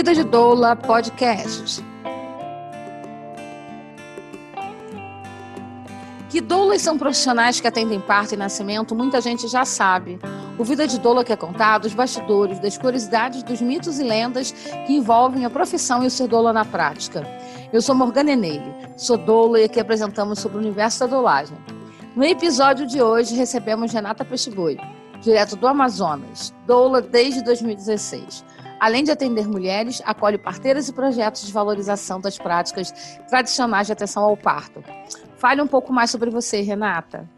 Vida de Doula Podcast. Que doulas são profissionais que atendem parto e nascimento, muita gente já sabe. O Vida de Doula que é contado, os bastidores, das curiosidades, dos mitos e lendas que envolvem a profissão e o ser doula na prática. Eu sou Morgana Eneile, sou doula e aqui apresentamos sobre o universo da doulagem. No episódio de hoje recebemos Renata Peixeboi, direto do Amazonas, doula desde 2016. Além de atender mulheres, acolhe parteiras e projetos de valorização das práticas tradicionais de atenção ao parto. Fale um pouco mais sobre você, Renata.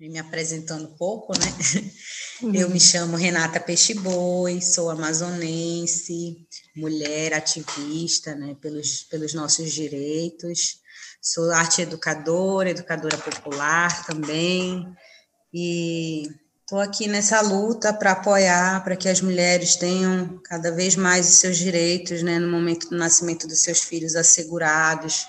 Me apresentando um pouco, né? Uhum. Eu me chamo Renata Peixeboi, sou amazonense, mulher ativista, né, pelos, pelos nossos direitos. Sou arte educadora, educadora popular também. E Estou aqui nessa luta para apoiar, para que as mulheres tenham cada vez mais os seus direitos, né, no momento do nascimento dos seus filhos assegurados,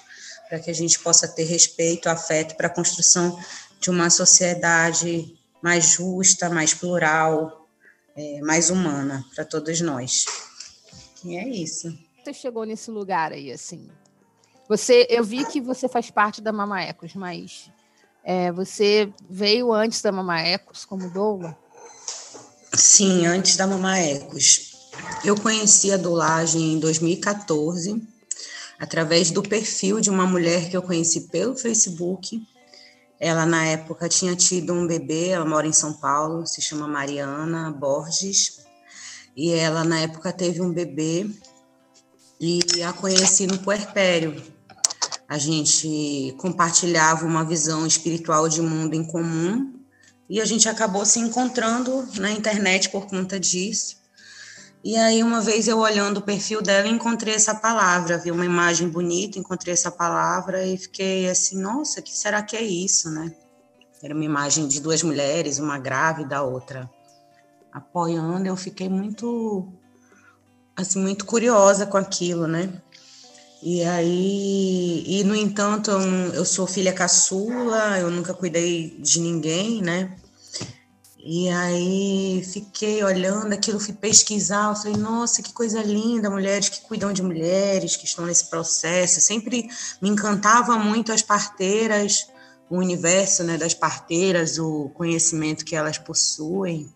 para que a gente possa ter respeito, afeto para a construção de uma sociedade mais justa, mais plural, é, mais humana para todos nós. E é isso. Você chegou nesse lugar aí, assim? Você, eu vi que você faz parte da Mama Ecos, mas é, você veio antes da Mama Ecos como doula? Sim, antes da Mama Ecos. Eu conheci a doulagem em 2014, através do perfil de uma mulher que eu conheci pelo Facebook. Ela, na época, tinha tido um bebê, ela mora em São Paulo, se chama Mariana Borges. E ela, na época, teve um bebê e a conheci no puerpério, a gente compartilhava uma visão espiritual de mundo em comum e a gente acabou se encontrando na internet por conta disso. E aí, uma vez eu olhando o perfil dela, encontrei essa palavra, vi uma imagem bonita, encontrei essa palavra e fiquei assim, nossa, que será que é isso, né? Era uma imagem de duas mulheres, uma grávida, a outra apoiando. Eu fiquei muito, assim, muito curiosa com aquilo, né? E aí, e no entanto, eu, eu sou filha caçula, eu nunca cuidei de ninguém, né? E aí fiquei olhando aquilo, fui pesquisar, eu falei, nossa, que coisa linda, mulheres que cuidam de mulheres, que estão nesse processo. Sempre me encantava muito as parteiras, o universo né, das parteiras, o conhecimento que elas possuem.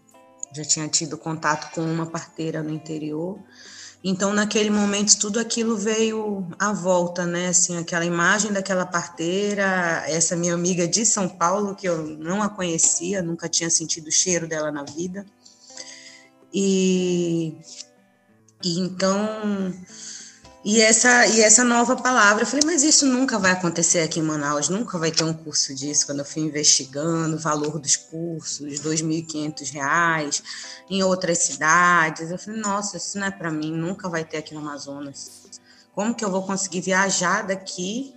Já tinha tido contato com uma parteira no interior. Então, naquele momento, tudo aquilo veio à volta, né? Assim, aquela imagem daquela parteira, essa minha amiga de São Paulo, que eu não a conhecia, nunca tinha sentido o cheiro dela na vida. E, e então e essa, e essa nova palavra, eu falei, mas isso nunca vai acontecer aqui em Manaus, nunca vai ter um curso disso. Quando eu fui investigando o valor dos cursos, R$ 2.500 em outras cidades, eu falei, nossa, isso não é para mim, nunca vai ter aqui no Amazonas. Como que eu vou conseguir viajar daqui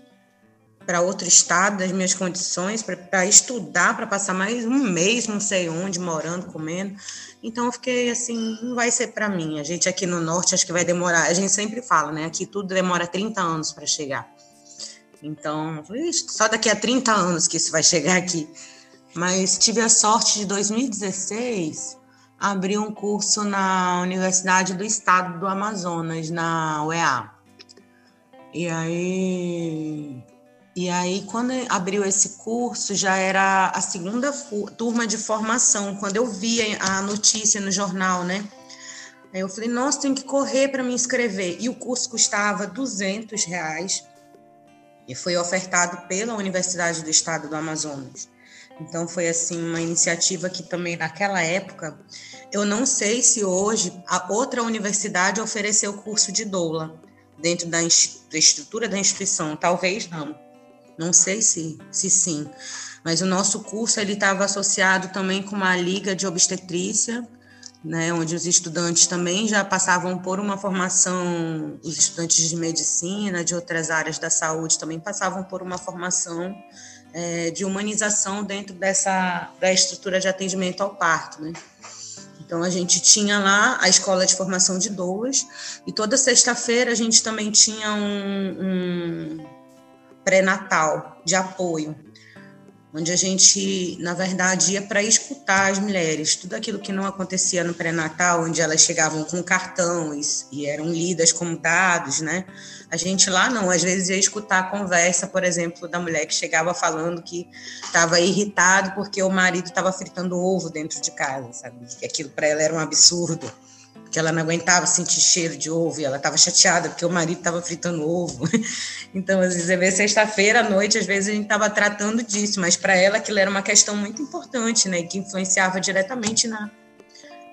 para outro estado, das minhas condições, para estudar, para passar mais um mês, não sei onde, morando, comendo? Então eu fiquei assim, não vai ser para mim. A gente aqui no norte acho que vai demorar. A gente sempre fala, né? Aqui tudo demora 30 anos para chegar. Então, só daqui a 30 anos que isso vai chegar aqui. Mas tive a sorte de 2016 abrir um curso na Universidade do Estado do Amazonas, na UEA. E aí e aí, quando abriu esse curso, já era a segunda turma de formação, quando eu vi a notícia no jornal, né? Aí eu falei, nossa, tem que correr para me inscrever. E o curso custava 200 reais e foi ofertado pela Universidade do Estado do Amazonas. Então, foi assim uma iniciativa que também naquela época, eu não sei se hoje a outra universidade ofereceu curso de doula dentro da, da estrutura da instituição, talvez não não sei se, se sim, mas o nosso curso ele estava associado também com uma liga de obstetrícia, né, onde os estudantes também já passavam por uma formação, os estudantes de medicina, de outras áreas da saúde também passavam por uma formação é, de humanização dentro dessa da estrutura de atendimento ao parto, né? Então a gente tinha lá a escola de formação de doulas e toda sexta-feira a gente também tinha um, um pré-natal de apoio. onde a gente, na verdade, ia para escutar as mulheres, tudo aquilo que não acontecia no pré-natal, onde elas chegavam com cartões e eram lidas como dados, né? A gente lá não, às vezes ia escutar a conversa, por exemplo, da mulher que chegava falando que estava irritado porque o marido estava fritando ovo dentro de casa, sabe? Que aquilo para ela era um absurdo que ela não aguentava sentir cheiro de ovo, e ela estava chateada porque o marido estava fritando ovo. Então, às vezes, é sexta-feira à noite, às vezes a gente estava tratando disso, mas para ela aquilo era uma questão muito importante, né, que influenciava diretamente na,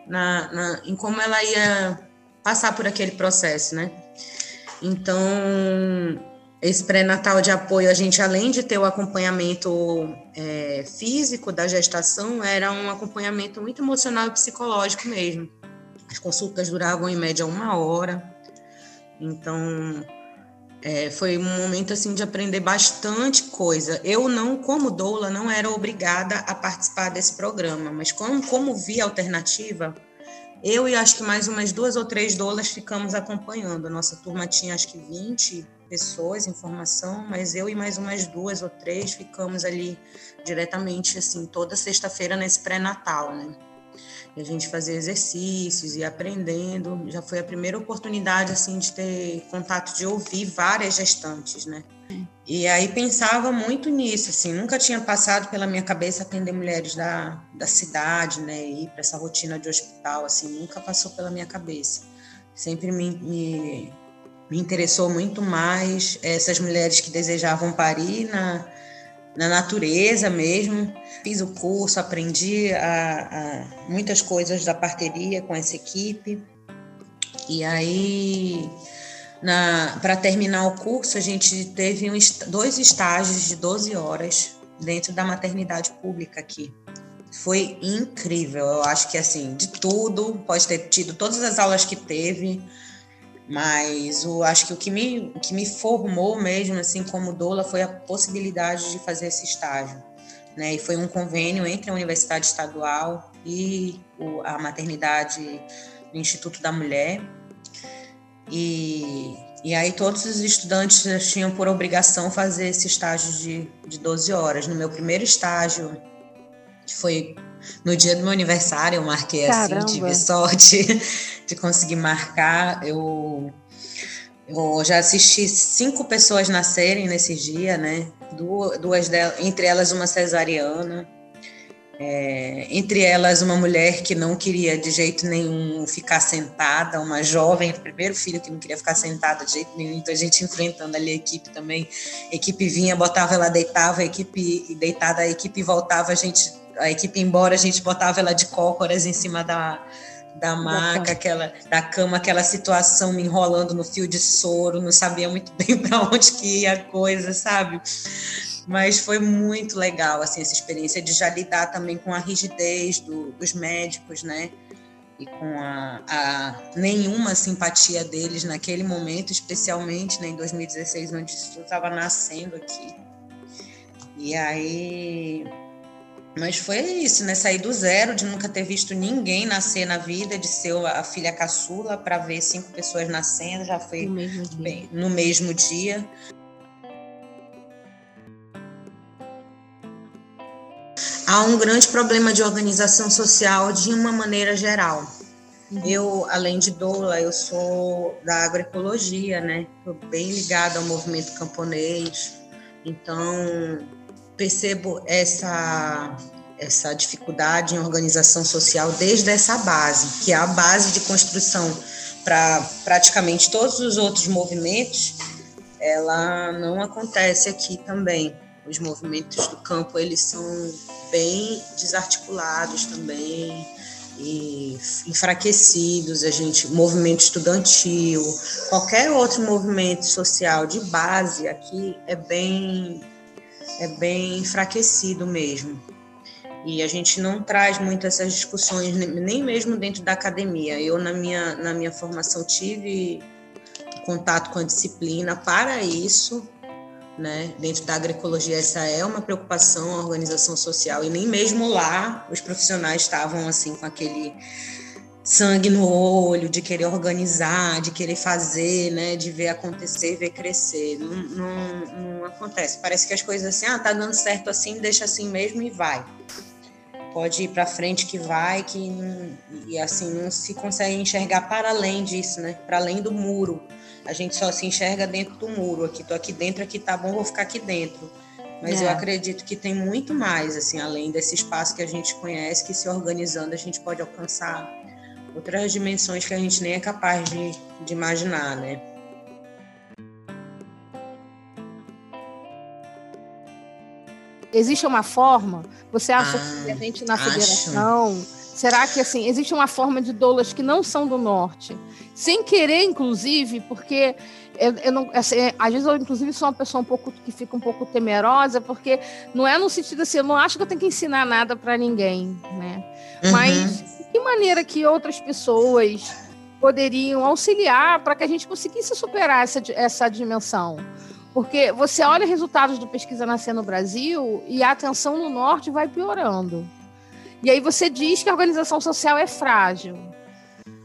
na, na, em como ela ia passar por aquele processo, né? Então, esse pré-natal de apoio, a gente, além de ter o acompanhamento é, físico da gestação, era um acompanhamento muito emocional e psicológico mesmo. As consultas duravam em média uma hora. Então, é, foi um momento assim de aprender bastante coisa. Eu não, como doula, não era obrigada a participar desse programa, mas como, como via alternativa, eu e acho que mais umas duas ou três doulas ficamos acompanhando. A nossa turma tinha acho que 20 pessoas em formação, mas eu e mais umas duas ou três ficamos ali diretamente assim toda sexta-feira nesse pré-natal, né? E a gente fazia exercícios e aprendendo. Já foi a primeira oportunidade assim de ter contato de ouvir várias gestantes, né? E aí pensava muito nisso, assim, nunca tinha passado pela minha cabeça atender mulheres da, da cidade, né, ir para essa rotina de hospital, assim, nunca passou pela minha cabeça. Sempre me, me, me interessou muito mais essas mulheres que desejavam parir na, na natureza mesmo. Fiz o curso, aprendi a, a muitas coisas da parteria com essa equipe. E aí, para terminar o curso, a gente teve um, dois estágios de 12 horas dentro da maternidade pública aqui. Foi incrível. Eu acho que, assim, de tudo, pode ter tido todas as aulas que teve, mas o, acho que o que, me, que me formou mesmo, assim, como doula, foi a possibilidade de fazer esse estágio. Né? E foi um convênio entre a Universidade Estadual e o, a maternidade do Instituto da Mulher. E, e aí todos os estudantes tinham por obrigação fazer esse estágio de, de 12 horas. No meu primeiro estágio, que foi no dia do meu aniversário, eu marquei Caramba. assim, tive sorte de conseguir marcar. Eu, eu já assisti cinco pessoas nascerem nesse dia, né? Duas, duas delas, entre elas uma cesariana. É, entre elas uma mulher que não queria de jeito nenhum ficar sentada, uma jovem, primeiro filho que não queria ficar sentada de jeito nenhum, então a gente enfrentando ali a equipe também, a equipe vinha, botava ela deitava, a equipe deitada, a equipe voltava, a gente a equipe embora, a gente botava ela de cócoras em cima da, da maca, aquela, da cama, aquela situação me enrolando no fio de soro, não sabia muito bem para onde que ia a coisa, sabe? Mas foi muito legal, assim, essa experiência de já lidar também com a rigidez do, dos médicos, né? E com a, a, nenhuma simpatia deles naquele momento, especialmente né, em 2016, onde isso estava nascendo aqui. E aí mas foi isso, né? Sair do zero, de nunca ter visto ninguém nascer na vida, de ser a filha caçula, para ver cinco pessoas nascendo, já foi no mesmo dia. Bem, no mesmo dia. Há um grande problema de organização social de uma maneira geral. Uhum. Eu, além de doula, eu sou da agroecologia, né? Estou bem ligada ao movimento camponês. Então, percebo essa essa dificuldade em organização social desde essa base, que é a base de construção para praticamente todos os outros movimentos, ela não acontece aqui também. Os movimentos do campo, eles são bem desarticulados também e enfraquecidos, a gente, movimento estudantil, qualquer outro movimento social de base aqui é bem é bem enfraquecido mesmo. E a gente não traz muito essas discussões, nem mesmo dentro da academia. Eu, na minha, na minha formação, tive contato com a disciplina para isso, né? Dentro da agroecologia, essa é uma preocupação, a organização social, e nem mesmo lá os profissionais estavam assim com aquele sangue no olho, de querer organizar, de querer fazer, né, de ver acontecer, ver crescer. Não, não, não acontece. Parece que as coisas assim, ah, tá dando certo assim, deixa assim mesmo e vai. Pode ir para frente que vai, que e assim não se consegue enxergar para além disso, né? Para além do muro. A gente só se enxerga dentro do muro. Aqui tô aqui dentro, aqui tá bom, vou ficar aqui dentro. Mas é. eu acredito que tem muito mais, assim, além desse espaço que a gente conhece, que se organizando a gente pode alcançar outras dimensões que a gente nem é capaz de, de imaginar, né? Existe uma forma? Você acha ah, que a gente na federação. Acho. Será que assim existe uma forma de doulas que não são do norte, sem querer, inclusive, porque eu, eu não, assim, às vezes eu inclusive sou uma pessoa um pouco que fica um pouco temerosa, porque não é no sentido assim, eu não acho que eu tenho que ensinar nada para ninguém, né? Uhum. Mas que maneira que outras pessoas poderiam auxiliar para que a gente conseguisse superar essa, essa dimensão? Porque você olha resultados do Pesquisa Nascer no Brasil e a atenção no norte vai piorando. E aí você diz que a organização social é frágil.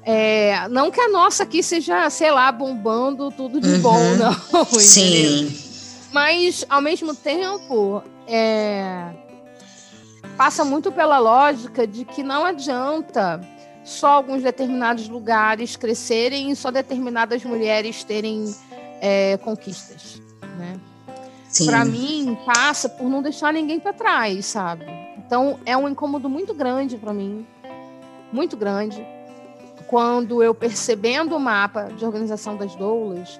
É, não que a nossa aqui seja, sei lá, bombando tudo de uhum. bom, não. Sim. Mas, ao mesmo tempo, é, passa muito pela lógica de que não adianta só alguns determinados lugares crescerem e só determinadas mulheres terem é, conquistas, né? Para mim passa por não deixar ninguém para trás, sabe? Então é um incômodo muito grande para mim, muito grande, quando eu percebendo o mapa de organização das doulas,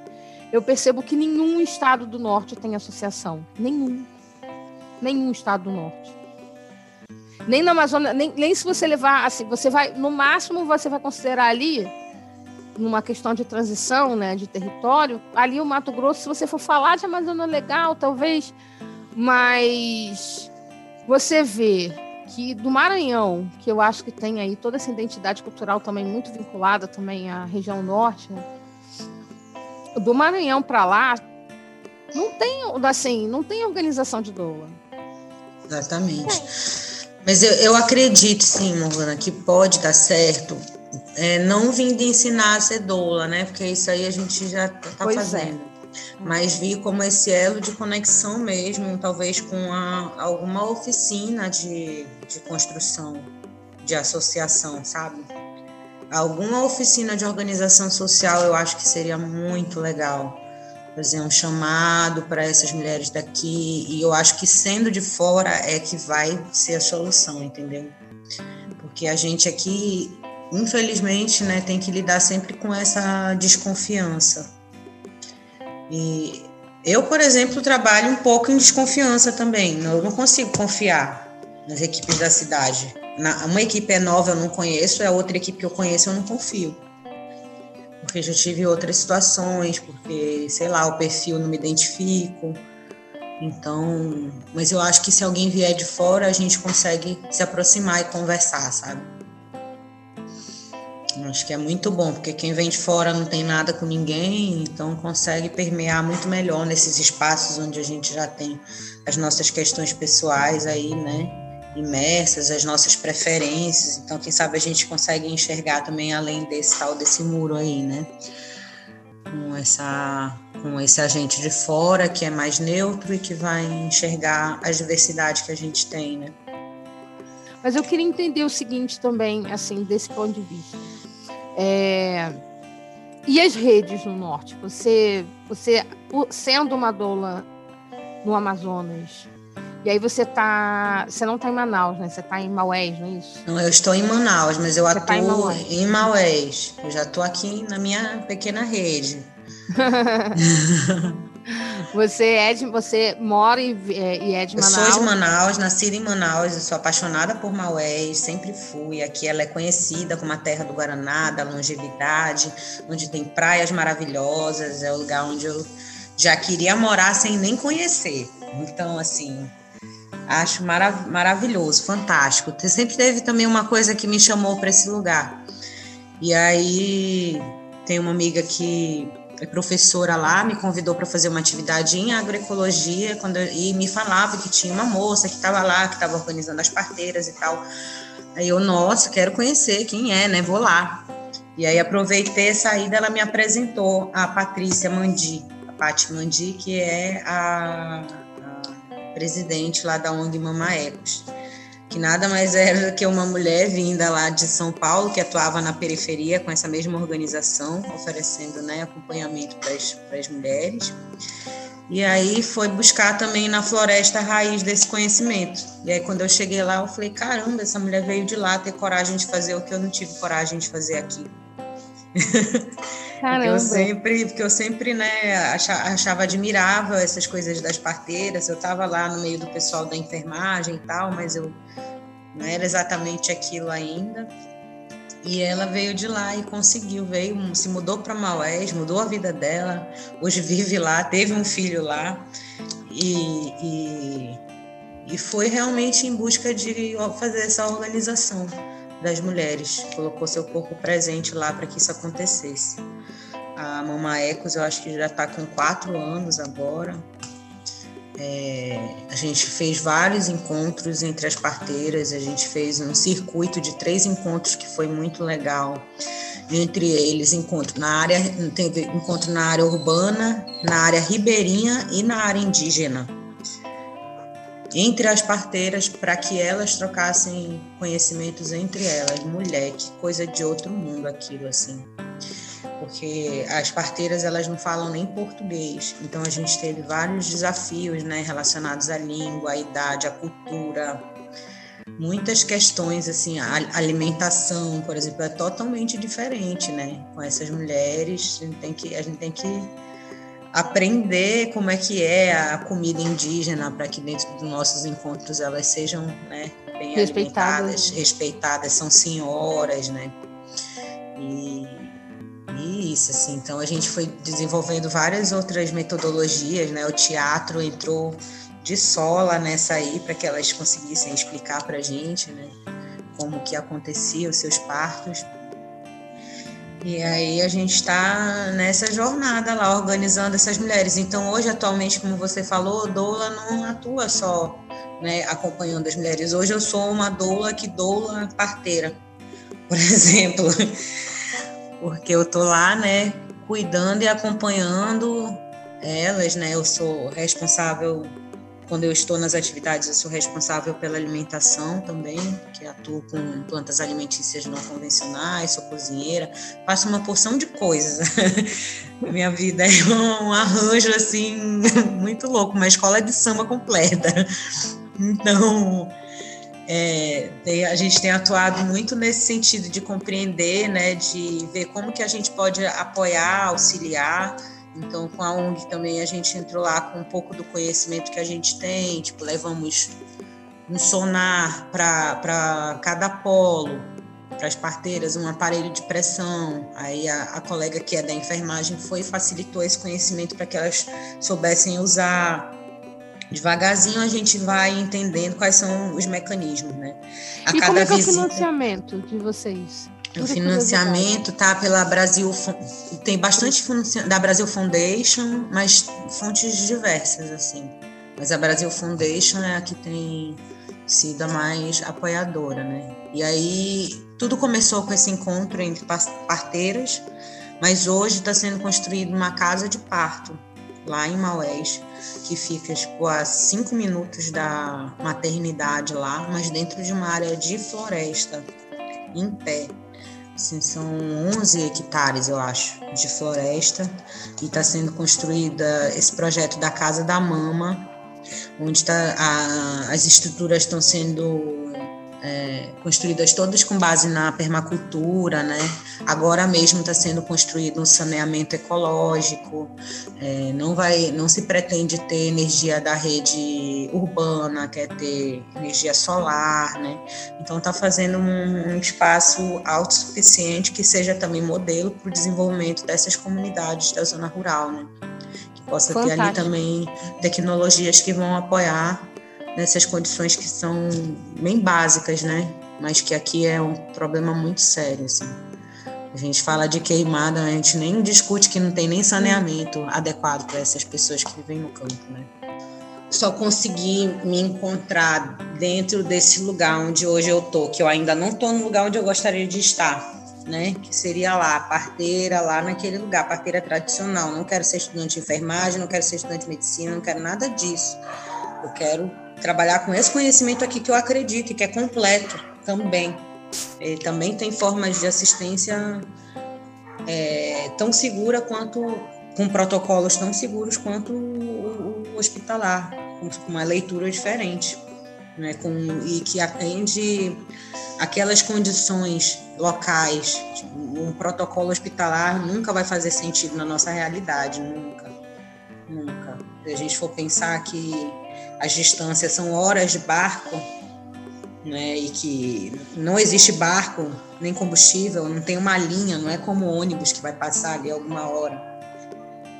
eu percebo que nenhum estado do norte tem associação, nenhum, nenhum estado do norte nem na Amazônia, nem, nem se você levar assim, você vai, no máximo você vai considerar ali, numa questão de transição, né, de território, ali o Mato Grosso, se você for falar de Amazônia legal, talvez, mas você vê que do Maranhão, que eu acho que tem aí toda essa identidade cultural também muito vinculada também à região norte, né? do Maranhão para lá não tem assim, não tem organização de doula. Exatamente. É. Mas eu, eu acredito, sim, Morgana, que pode dar certo. É, não vim de ensinar a ser doula, né? Porque isso aí a gente já está é. fazendo. É. Mas vi como esse elo de conexão mesmo, talvez com a, alguma oficina de, de construção, de associação, sabe? Alguma oficina de organização social eu acho que seria muito legal fazer um chamado para essas mulheres daqui, e eu acho que sendo de fora é que vai ser a solução, entendeu? Porque a gente aqui, infelizmente, né, tem que lidar sempre com essa desconfiança. E eu, por exemplo, trabalho um pouco em desconfiança também, eu não consigo confiar nas equipes da cidade. Na, uma equipe é nova, eu não conheço, a outra equipe que eu conheço, eu não confio porque já tive outras situações, porque, sei lá, o perfil não me identifico. Então, mas eu acho que se alguém vier de fora, a gente consegue se aproximar e conversar, sabe? Acho que é muito bom, porque quem vem de fora não tem nada com ninguém, então consegue permear muito melhor nesses espaços onde a gente já tem as nossas questões pessoais aí, né? Imersas, as nossas preferências. Então, quem sabe a gente consegue enxergar também além desse tal desse muro aí, né? Com essa com esse agente de fora que é mais neutro e que vai enxergar a diversidade que a gente tem, né? Mas eu queria entender o seguinte também, assim, desse ponto de vista. É... E as redes no norte? Você, você sendo uma doula no Amazonas, e aí você tá. Você não tá em Manaus, né? Você tá em Maués, não é isso? Não, eu estou em Manaus, mas eu você atuo tá em, Maués. em Maués. Eu já estou aqui na minha pequena rede. você é de, você mora e, é, e é de Manaus? Eu sou de Manaus, nascida em Manaus, eu sou apaixonada por Maués, sempre fui. Aqui ela é conhecida como a terra do Guaraná, da longevidade, onde tem praias maravilhosas, é o lugar onde eu já queria morar sem nem conhecer. Então, assim, Acho marav maravilhoso, fantástico. Sempre teve também uma coisa que me chamou para esse lugar. E aí tem uma amiga que é professora lá, me convidou para fazer uma atividade em agroecologia quando eu, e me falava que tinha uma moça que estava lá, que estava organizando as parteiras e tal. Aí eu, nossa, quero conhecer quem é, né? Vou lá. E aí aproveitei a saída, ela me apresentou a Patrícia Mandi, a Paty Mandi, que é a, a presidente lá da ONG Mama Ecos que nada mais era que uma mulher vinda lá de São Paulo, que atuava na periferia com essa mesma organização, oferecendo né, acompanhamento para as mulheres. E aí foi buscar também na floresta a raiz desse conhecimento. E aí quando eu cheguei lá, eu falei, caramba, essa mulher veio de lá ter coragem de fazer o que eu não tive coragem de fazer aqui. Caramba. porque eu sempre, porque eu sempre né, achava, admirável essas coisas das parteiras. Eu estava lá no meio do pessoal da enfermagem e tal, mas eu não era exatamente aquilo ainda. E ela veio de lá e conseguiu, veio, se mudou para Maués, mudou a vida dela. Hoje vive lá, teve um filho lá e, e, e foi realmente em busca de fazer essa organização das mulheres. Colocou seu corpo presente lá para que isso acontecesse. A Mama Ecos, eu acho que já está com quatro anos agora. É, a gente fez vários encontros entre as parteiras, a gente fez um circuito de três encontros que foi muito legal. Entre eles, encontro na área, encontro na área urbana, na área ribeirinha e na área indígena. Entre as parteiras, para que elas trocassem conhecimentos entre elas. Mulher, que coisa de outro mundo aquilo, assim porque as parteiras elas não falam nem português. Então a gente teve vários desafios, né, relacionados à língua, à idade, à cultura, muitas questões assim, a alimentação, por exemplo, é totalmente diferente, né? Com essas mulheres, a gente tem que a gente tem que aprender como é que é a comida indígena para que dentro dos nossos encontros elas sejam, né, bem respeitadas, respeitadas, são senhoras, né? E isso, assim. Então a gente foi desenvolvendo várias outras metodologias, né? O teatro entrou de sola nessa aí para que elas conseguissem explicar para a gente, né? Como que acontecia os seus partos. E aí a gente está nessa jornada lá, organizando essas mulheres. Então hoje, atualmente, como você falou, doula não atua só né, acompanhando as mulheres. Hoje eu sou uma doula que doula parteira, por exemplo porque eu tô lá, né, cuidando e acompanhando elas, né? Eu sou responsável quando eu estou nas atividades, eu sou responsável pela alimentação também, que atuo com plantas alimentícias não convencionais, sou cozinheira, faço uma porção de coisas. Minha vida é um arranjo assim muito louco, uma escola de samba completa. Então, é, tem, a gente tem atuado muito nesse sentido de compreender, né, de ver como que a gente pode apoiar, auxiliar. Então, com a ONG também a gente entrou lá com um pouco do conhecimento que a gente tem, tipo, levamos um sonar para cada polo, para as parteiras, um aparelho de pressão. Aí a, a colega que é da enfermagem foi e facilitou esse conhecimento para que elas soubessem usar devagarzinho a gente vai entendendo quais são os mecanismos, né? A e cada como é, que é o financiamento de vocês? O financiamento tá pela Brasil, tem bastante da Brasil Foundation, mas fontes diversas assim. Mas a Brasil Foundation é a que tem sido a mais apoiadora, né? E aí tudo começou com esse encontro entre parteiras, mas hoje está sendo construída uma casa de parto lá em Maués, que fica tipo, a cinco minutos da maternidade lá, mas dentro de uma área de floresta, em pé. Assim, são 11 hectares, eu acho, de floresta, e está sendo construída esse projeto da Casa da Mama, onde tá a, as estruturas estão sendo é, construídas todas com base na permacultura, né? Agora mesmo está sendo construído um saneamento ecológico, é, não vai, não se pretende ter energia da rede urbana, quer ter energia solar, né? Então está fazendo um, um espaço autossuficiente que seja também modelo para o desenvolvimento dessas comunidades da zona rural, né? Que possa Fantástico. ter ali também tecnologias que vão apoiar nessas condições que são bem básicas, né? Mas que aqui é um problema muito sério, assim. A gente fala de queimada, a gente nem discute que não tem nem saneamento adequado para essas pessoas que vivem no campo, né? só consegui me encontrar dentro desse lugar onde hoje eu tô, que eu ainda não tô no lugar onde eu gostaria de estar, né? Que seria lá, parteira, lá naquele lugar, parteira tradicional. Não quero ser estudante de enfermagem, não quero ser estudante de medicina, não quero nada disso. Eu quero trabalhar com esse conhecimento aqui que eu acredito que é completo também. E também tem formas de assistência é, tão segura quanto com protocolos tão seguros quanto o, o hospitalar, com uma leitura diferente, né, com, e que atende aquelas condições locais. Tipo, um protocolo hospitalar nunca vai fazer sentido na nossa realidade, nunca, nunca. Se a gente for pensar que as distâncias são horas de barco, né, e que não existe barco nem combustível, não tem uma linha, não é como ônibus que vai passar ali alguma hora.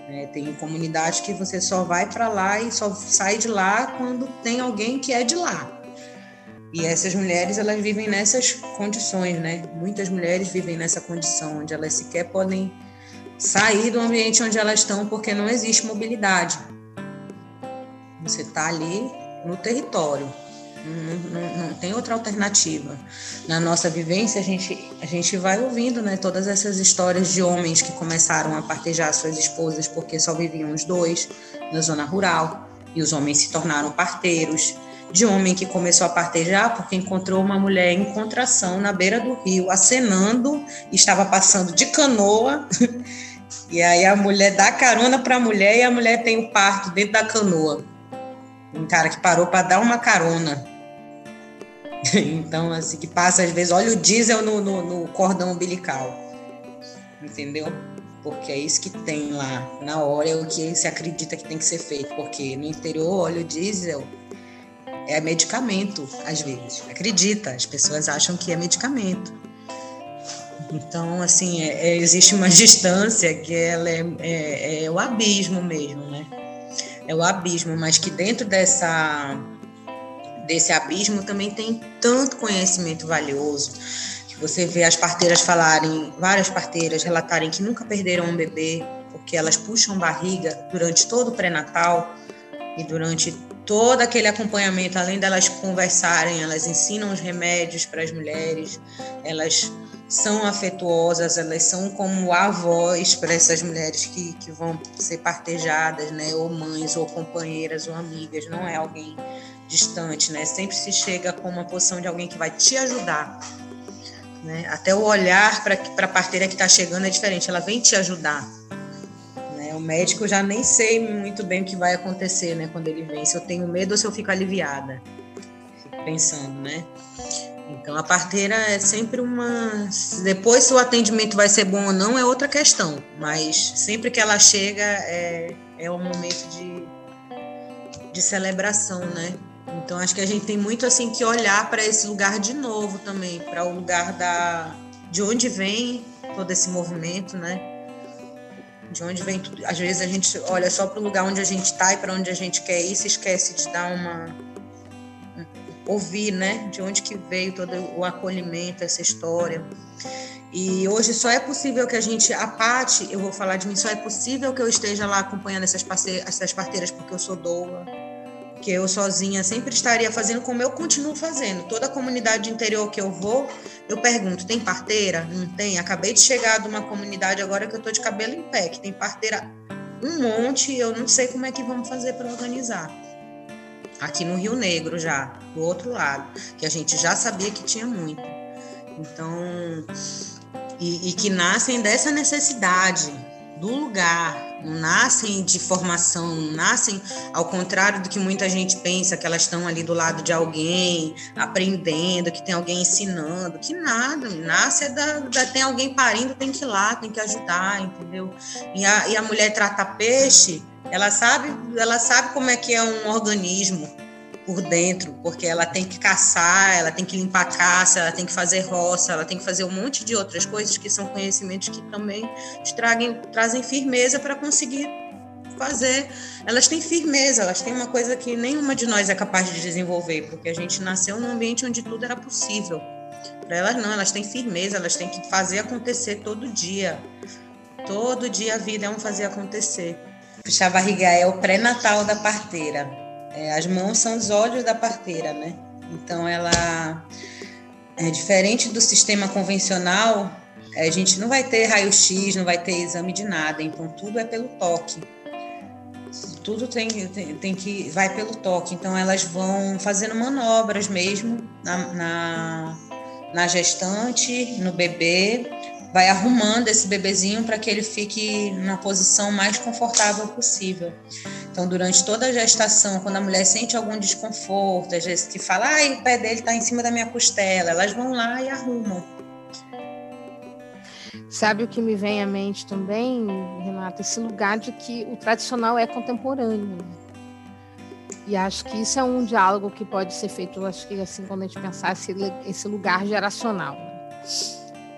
É, tem comunidade que você só vai para lá e só sai de lá quando tem alguém que é de lá. E essas mulheres, elas vivem nessas condições, né? Muitas mulheres vivem nessa condição, onde elas sequer podem sair do ambiente onde elas estão, porque não existe mobilidade. Você está ali no território. Não, não, não, tem outra alternativa. Na nossa vivência, a gente, a gente vai ouvindo né, todas essas histórias de homens que começaram a partejar suas esposas porque só viviam os dois na zona rural, e os homens se tornaram parteiros. De homem que começou a partejar porque encontrou uma mulher em contração na beira do rio, acenando, estava passando de canoa. e aí a mulher dá carona para a mulher e a mulher tem o parto dentro da canoa. Cara que parou para dar uma carona. Então, assim, que passa às vezes, olha o diesel no, no, no cordão umbilical. Entendeu? Porque é isso que tem lá na hora, é o que se acredita que tem que ser feito. Porque no interior, óleo diesel é medicamento, às vezes. Acredita, as pessoas acham que é medicamento. Então, assim, é, é, existe uma distância que ela é, é, é o abismo mesmo, né? É o abismo, mas que dentro dessa desse abismo também tem tanto conhecimento valioso. Que você vê as parteiras falarem, várias parteiras relatarem que nunca perderam um bebê, porque elas puxam barriga durante todo o pré-natal e durante todo aquele acompanhamento, além delas conversarem, elas ensinam os remédios para as mulheres, elas são afetuosas, elas são como avós para essas mulheres que, que vão ser partejadas, né? Ou mães, ou companheiras, ou amigas, não é alguém distante, né? Sempre se chega com uma posição de alguém que vai te ajudar. Né? Até o olhar para a parteira que está chegando é diferente, ela vem te ajudar. O médico já nem sei muito bem o que vai acontecer né, quando ele vem, se eu tenho medo ou se eu fico aliviada. Fico pensando, né? Então a parteira é sempre uma. Depois se o atendimento vai ser bom ou não é outra questão, mas sempre que ela chega é, é um momento de, de celebração, né? Então acho que a gente tem muito assim que olhar para esse lugar de novo também, para o lugar da de onde vem todo esse movimento, né? De onde vem tudo. Às vezes a gente olha só para o lugar onde a gente está e para onde a gente quer ir, se esquece de dar uma ouvir, né? De onde que veio todo o acolhimento, essa história. E hoje só é possível que a gente, a parte, eu vou falar de mim, só é possível que eu esteja lá acompanhando essas, parceiras, essas parteiras porque eu sou doula, que eu sozinha sempre estaria fazendo como eu continuo fazendo. Toda a comunidade interior que eu vou, eu pergunto: tem parteira? Não tem? Acabei de chegar de uma comunidade agora que eu estou de cabelo em pé, que tem parteira um monte, eu não sei como é que vamos fazer para organizar. Aqui no Rio Negro já, do outro lado, que a gente já sabia que tinha muito. Então, e, e que nascem dessa necessidade do lugar, não nascem de formação, não nascem ao contrário do que muita gente pensa, que elas estão ali do lado de alguém, aprendendo, que tem alguém ensinando, que nada, nasce é da, da tem alguém parindo, tem que ir lá, tem que ajudar, entendeu? E a, e a mulher trata peixe, ela sabe, ela sabe como é que é um organismo, por dentro, porque ela tem que caçar, ela tem que limpar a caça, ela tem que fazer roça, ela tem que fazer um monte de outras coisas que são conhecimentos que também tragem, trazem firmeza para conseguir fazer. Elas têm firmeza, elas têm uma coisa que nenhuma de nós é capaz de desenvolver, porque a gente nasceu num ambiente onde tudo era possível. Para elas não, elas têm firmeza, elas têm que fazer acontecer todo dia. Todo dia a vida é um fazer acontecer. Puxar barriga é o pré-natal da parteira É, as mãos são os olhos da parteira, né? Então ela é diferente do sistema convencional. A gente não vai ter raio-x, não vai ter exame de nada. Então tudo é pelo toque tudo tem, tem, tem, que vai pelo toque. Então elas vão fazendo manobras mesmo na, na, na gestante, no bebê, vai arrumando esse bebezinho para que ele fique na posição mais confortável possível. Então, durante toda a gestação, quando a mulher sente algum desconforto, às vezes que fala, ah, o pé dele está em cima da minha costela, elas vão lá e arrumam. Sabe o que me vem à mente também, Renata? Esse lugar de que o tradicional é contemporâneo. E acho que isso é um diálogo que pode ser feito, acho que assim, quando a gente pensar esse, esse lugar geracional. Né?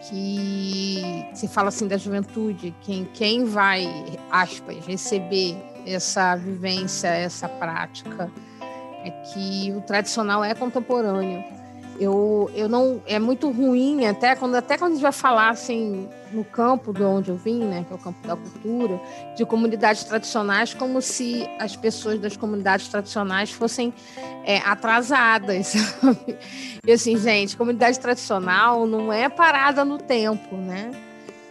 Que se fala assim da juventude, quem, quem vai, aspas, receber essa vivência, essa prática, é que o tradicional é contemporâneo eu, eu não é muito ruim até quando até quando a gente vai falar assim no campo de onde eu vim, né, que é o campo da cultura, de comunidades tradicionais, como se as pessoas das comunidades tradicionais fossem é, atrasadas, sabe? E assim, gente, comunidade tradicional não é parada no tempo, né?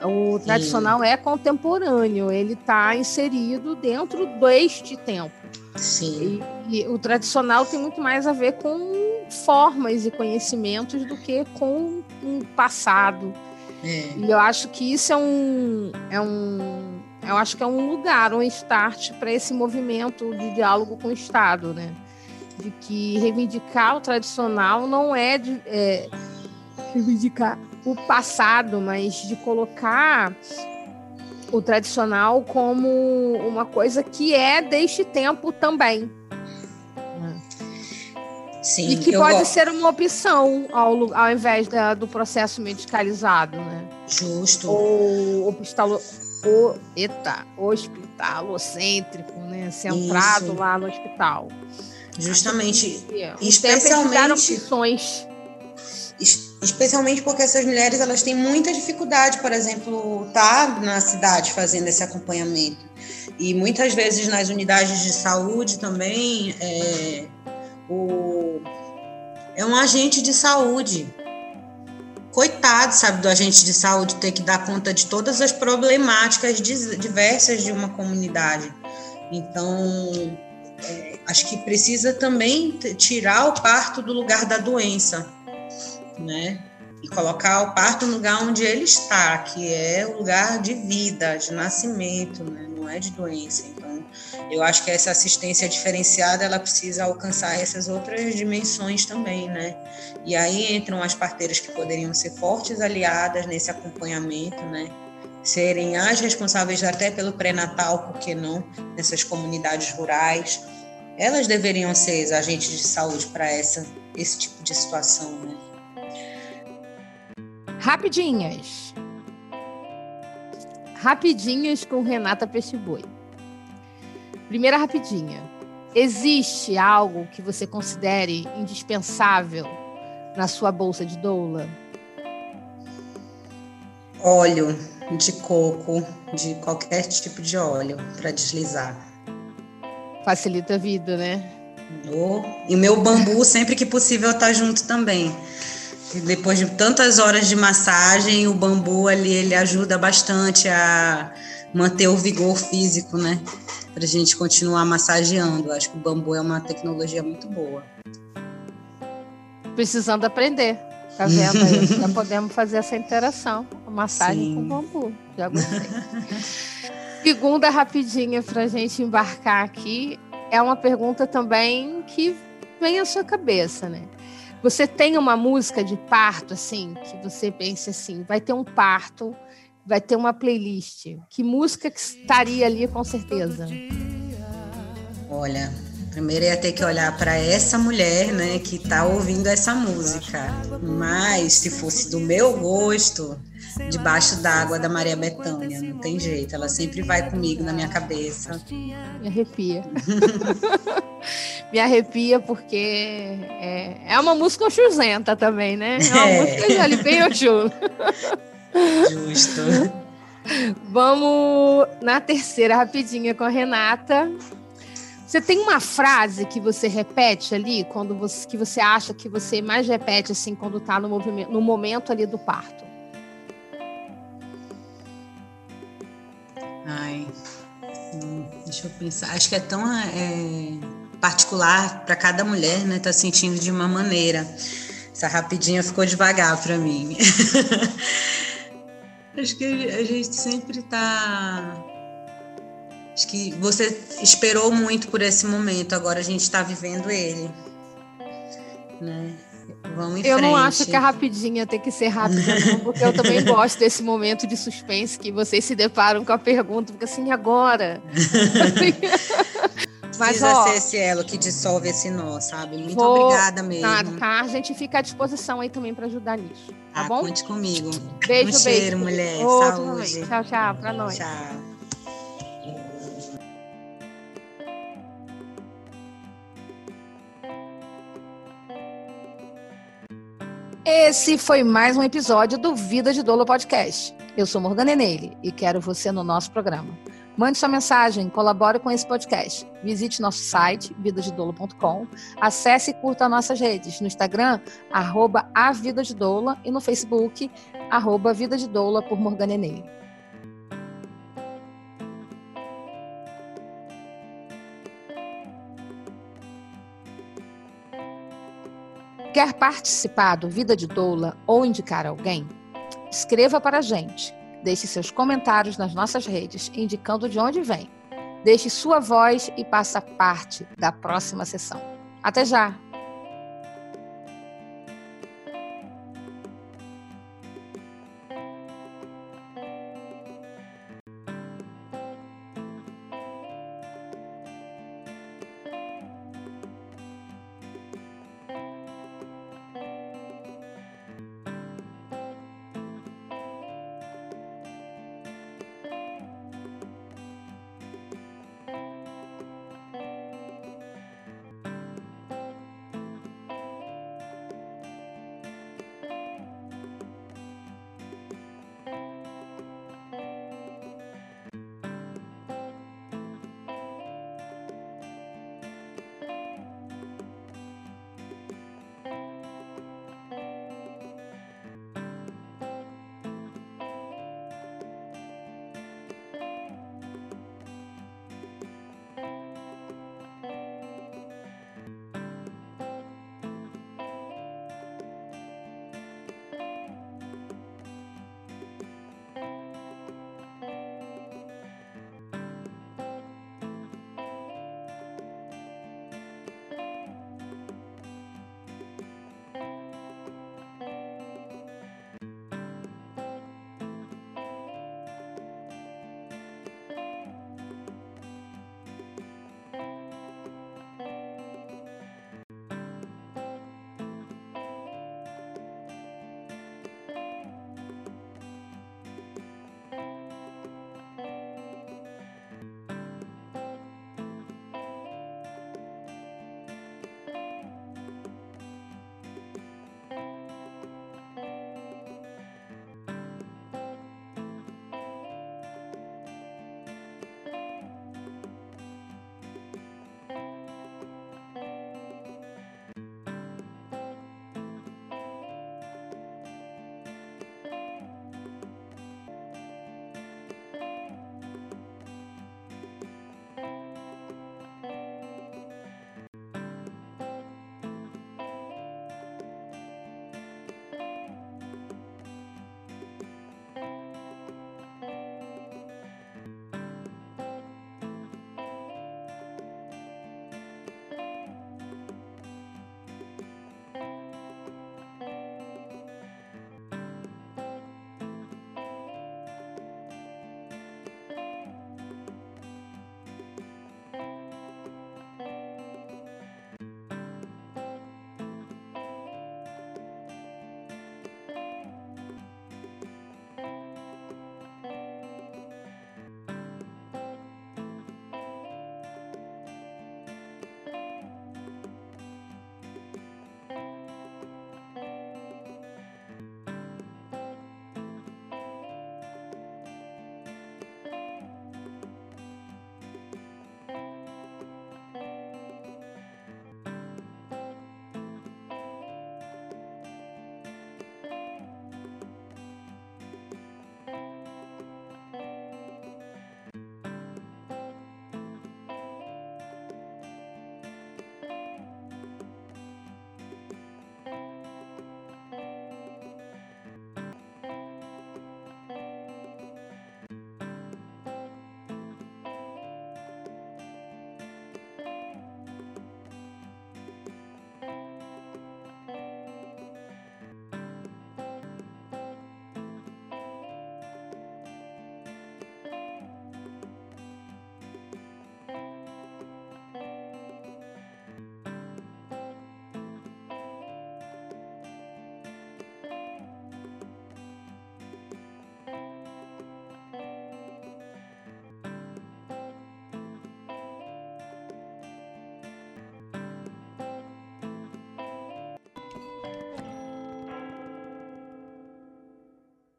O tradicional Sim. é contemporâneo, ele está inserido dentro deste tempo. Sim. E, e o tradicional tem muito mais a ver com formas e conhecimentos do que com um passado. É. E eu acho que isso é um, é um, eu acho que é um lugar, um start para esse movimento de diálogo com o Estado, né? De que reivindicar o tradicional não é, de, é reivindicar o passado, mas de colocar o tradicional como uma coisa que é deste tempo também. Sim, e que pode ser uma opção ao, ao invés da, do processo medicalizado, né? Justo. Ou hospitalo, o, eita, hospitalocêntrico, né? Centrado Isso. lá no hospital. Justamente. especialmente. opções. Especialmente porque essas mulheres elas têm muita dificuldade, por exemplo, estar tá na cidade fazendo esse acompanhamento. E muitas vezes nas unidades de saúde também é, o, é um agente de saúde. Coitado, sabe, do agente de saúde ter que dar conta de todas as problemáticas diversas de uma comunidade. Então, é, acho que precisa também tirar o parto do lugar da doença, né? E colocar o parto no lugar onde ele está, que é o lugar de vida, de nascimento, né? não é de doença. Então, eu acho que essa assistência diferenciada ela precisa alcançar essas outras dimensões também, né? E aí entram as parteiras que poderiam ser fortes aliadas nesse acompanhamento, né? Serem as responsáveis até pelo pré-natal, por que não, nessas comunidades rurais. Elas deveriam ser agentes de saúde para essa esse tipo de situação, né? Rapidinhas. Rapidinhas com Renata Peixe-Boi. Primeira rapidinha. Existe algo que você considere indispensável na sua bolsa de doula? Óleo de coco, de qualquer tipo de óleo para deslizar. Facilita a vida, né? Oh, e meu bambu, sempre que possível, tá junto também. Depois de tantas horas de massagem, o bambu ali ele ajuda bastante a manter o vigor físico, né? para a gente continuar massageando. Acho que o bambu é uma tecnologia muito boa. Precisando aprender, tá vendo? Já podemos fazer essa interação, a massagem Sim. com o bambu. Já gostei. Segunda rapidinha para a gente embarcar aqui é uma pergunta também que vem à sua cabeça, né? Você tem uma música de parto assim que você pensa assim, vai ter um parto vai ter uma playlist. Que música que estaria ali com certeza? Olha, primeiro ia ter que olhar para essa mulher, né, que está ouvindo essa música. Mas se fosse do meu gosto, debaixo d'água da Maria Bethânia, não tem jeito, ela sempre vai comigo na minha cabeça. Me arrepia. Me arrepia porque é, é uma música oxuzenta também, né? É uma é. música ali bem oxu. Justo. Vamos na terceira rapidinha com a Renata. Você tem uma frase que você repete ali, quando você, que você acha que você mais repete assim quando está no, movimento, no momento ali do parto? Ai, hum, deixa eu pensar. Acho que é tão é, particular para cada mulher, né? Tá sentindo de uma maneira. Essa rapidinha ficou devagar para mim. Acho que a gente sempre tá Acho que você esperou muito por esse momento, agora a gente está vivendo ele. Né? Vamos em eu frente. não acho que a rapidinha tem que ser rápida, não, porque eu também gosto desse momento de suspense que vocês se deparam com a pergunta, porque assim, agora. Mas, Precisa ó, ser esse elo que dissolve esse nó, sabe? Muito vou, obrigada mesmo. Nada, tá? A gente fica à disposição aí também para ajudar nisso. Tá ah, bom? Conte comigo. Beijo, um beijo. cheiro, mulher. Outro Saúde. Também. Tchau, tchau. Pra nós. Tchau. Esse foi mais um episódio do Vida de Dolo Podcast. Eu sou Morgana Enele e quero você no nosso programa. Mande sua mensagem, colabore com esse podcast. Visite nosso site, vidadedolo.com. Acesse e curta nossas redes no Instagram, arroba a Vida de Doula, e no Facebook, arroba Vida de Doula por Morgana Enele. Quer participar do Vida de Doula ou indicar alguém? Escreva para a gente. Deixe seus comentários nas nossas redes, indicando de onde vem. Deixe sua voz e faça parte da próxima sessão. Até já!